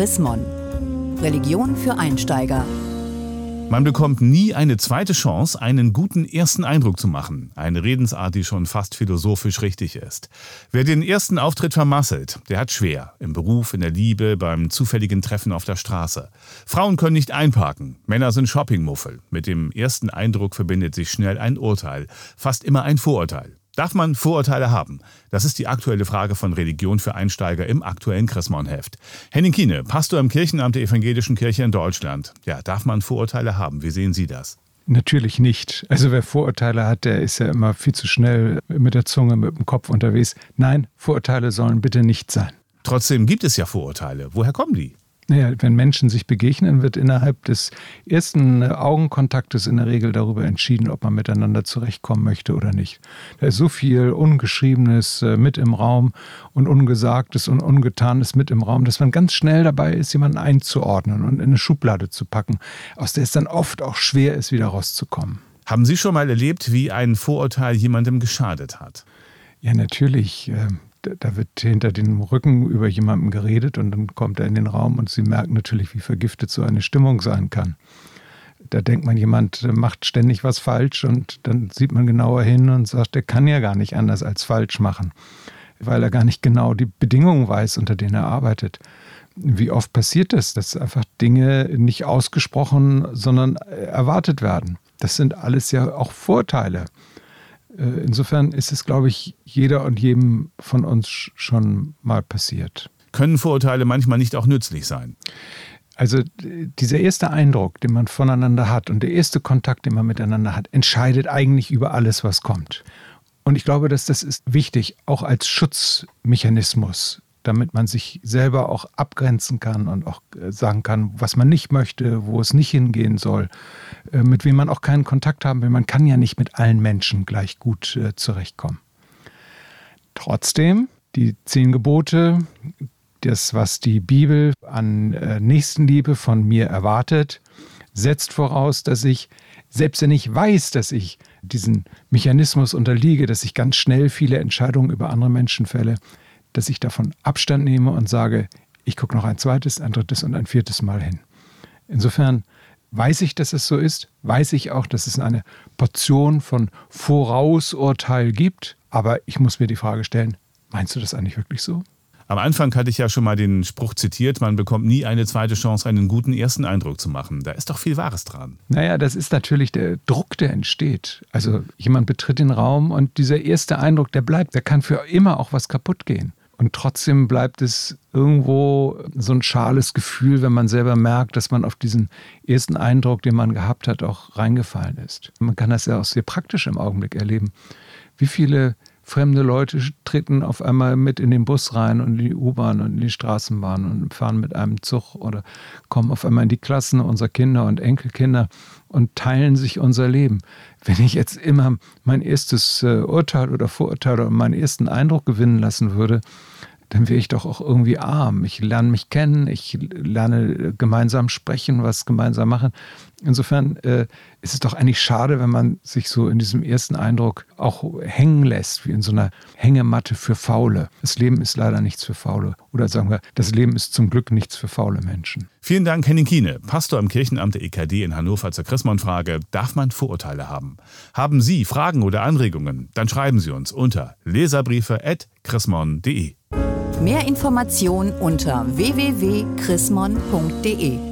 Chrismon. Religion für Einsteiger. Man bekommt nie eine zweite Chance, einen guten ersten Eindruck zu machen. Eine Redensart, die schon fast philosophisch richtig ist. Wer den ersten Auftritt vermasselt, der hat schwer. Im Beruf, in der Liebe, beim zufälligen Treffen auf der Straße. Frauen können nicht einparken. Männer sind Shoppingmuffel. Mit dem ersten Eindruck verbindet sich schnell ein Urteil. Fast immer ein Vorurteil. Darf man Vorurteile haben? Das ist die aktuelle Frage von Religion für Einsteiger im aktuellen Chrismon-Heft. Henning Kiene, Pastor im Kirchenamt der Evangelischen Kirche in Deutschland. Ja, darf man Vorurteile haben? Wie sehen Sie das? Natürlich nicht. Also wer Vorurteile hat, der ist ja immer viel zu schnell mit der Zunge, mit dem Kopf unterwegs. Nein, Vorurteile sollen bitte nicht sein. Trotzdem gibt es ja Vorurteile. Woher kommen die? Naja, wenn Menschen sich begegnen, wird innerhalb des ersten Augenkontaktes in der Regel darüber entschieden, ob man miteinander zurechtkommen möchte oder nicht. Da ist so viel Ungeschriebenes äh, mit im Raum und Ungesagtes und Ungetanes mit im Raum, dass man ganz schnell dabei ist, jemanden einzuordnen und in eine Schublade zu packen, aus der es dann oft auch schwer ist, wieder rauszukommen. Haben Sie schon mal erlebt, wie ein Vorurteil jemandem geschadet hat? Ja, natürlich. Da wird hinter dem Rücken über jemanden geredet und dann kommt er in den Raum und sie merken natürlich, wie vergiftet so eine Stimmung sein kann. Da denkt man, jemand macht ständig was falsch und dann sieht man genauer hin und sagt, der kann ja gar nicht anders als falsch machen, weil er gar nicht genau die Bedingungen weiß, unter denen er arbeitet. Wie oft passiert das, dass einfach Dinge nicht ausgesprochen, sondern erwartet werden? Das sind alles ja auch Vorteile. Äh, insofern ist es, glaube ich, jeder und jedem von uns schon mal passiert. Können Vorurteile manchmal nicht auch nützlich sein? Also dieser erste Eindruck, den man voneinander hat und der erste Kontakt, den man miteinander hat, entscheidet eigentlich über alles, was kommt. Und ich glaube, dass das ist wichtig, auch als Schutzmechanismus damit man sich selber auch abgrenzen kann und auch äh, sagen kann, was man nicht möchte, wo es nicht hingehen soll, äh, mit wem man auch keinen Kontakt haben will. Man kann ja nicht mit allen Menschen gleich gut äh, zurechtkommen. Trotzdem, die zehn Gebote, das, was die Bibel an Nächstenliebe von mir erwartet, setzt voraus, dass ich, selbst wenn ich weiß, dass ich diesen Mechanismus unterliege, dass ich ganz schnell viele Entscheidungen über andere Menschen fälle, dass ich davon Abstand nehme und sage, ich gucke noch ein zweites, ein drittes und ein viertes Mal hin. Insofern weiß ich, dass es so ist, weiß ich auch, dass es eine Portion von Vorausurteil gibt, aber ich muss mir die Frage stellen, meinst du das eigentlich wirklich so? Am Anfang hatte ich ja schon mal den Spruch zitiert, man bekommt nie eine zweite Chance, einen guten ersten Eindruck zu machen. Da ist doch viel Wahres dran. Naja, das ist natürlich der Druck, der entsteht. Also jemand betritt den Raum und dieser erste Eindruck, der bleibt, der kann für immer auch was kaputt gehen. Und trotzdem bleibt es irgendwo so ein schales Gefühl, wenn man selber merkt, dass man auf diesen ersten Eindruck, den man gehabt hat, auch reingefallen ist. Man kann das ja auch sehr praktisch im Augenblick erleben. Wie viele fremde Leute treten auf einmal mit in den Bus rein und in die U-Bahn und in die Straßenbahn und fahren mit einem Zug oder kommen auf einmal in die Klassen unserer Kinder und Enkelkinder und teilen sich unser Leben. Wenn ich jetzt immer mein erstes äh, Urteil oder Vorurteil oder meinen ersten Eindruck gewinnen lassen würde, dann wäre ich doch auch irgendwie arm. Ich lerne mich kennen, ich lerne gemeinsam sprechen, was gemeinsam machen. Insofern äh, ist es doch eigentlich schade, wenn man sich so in diesem ersten Eindruck auch hängen lässt, wie in so einer Hängematte für Faule. Das Leben ist leider nichts für Faule. Oder sagen wir, das Leben ist zum Glück nichts für faule Menschen. Vielen Dank, Henning Kiene, Pastor im Kirchenamt der EKD in Hannover zur Chrismon-Frage. Darf man Vorurteile haben? Haben Sie Fragen oder Anregungen? Dann schreiben Sie uns unter leserbriefe.chrismon.de. Mehr Informationen unter www.chrismon.de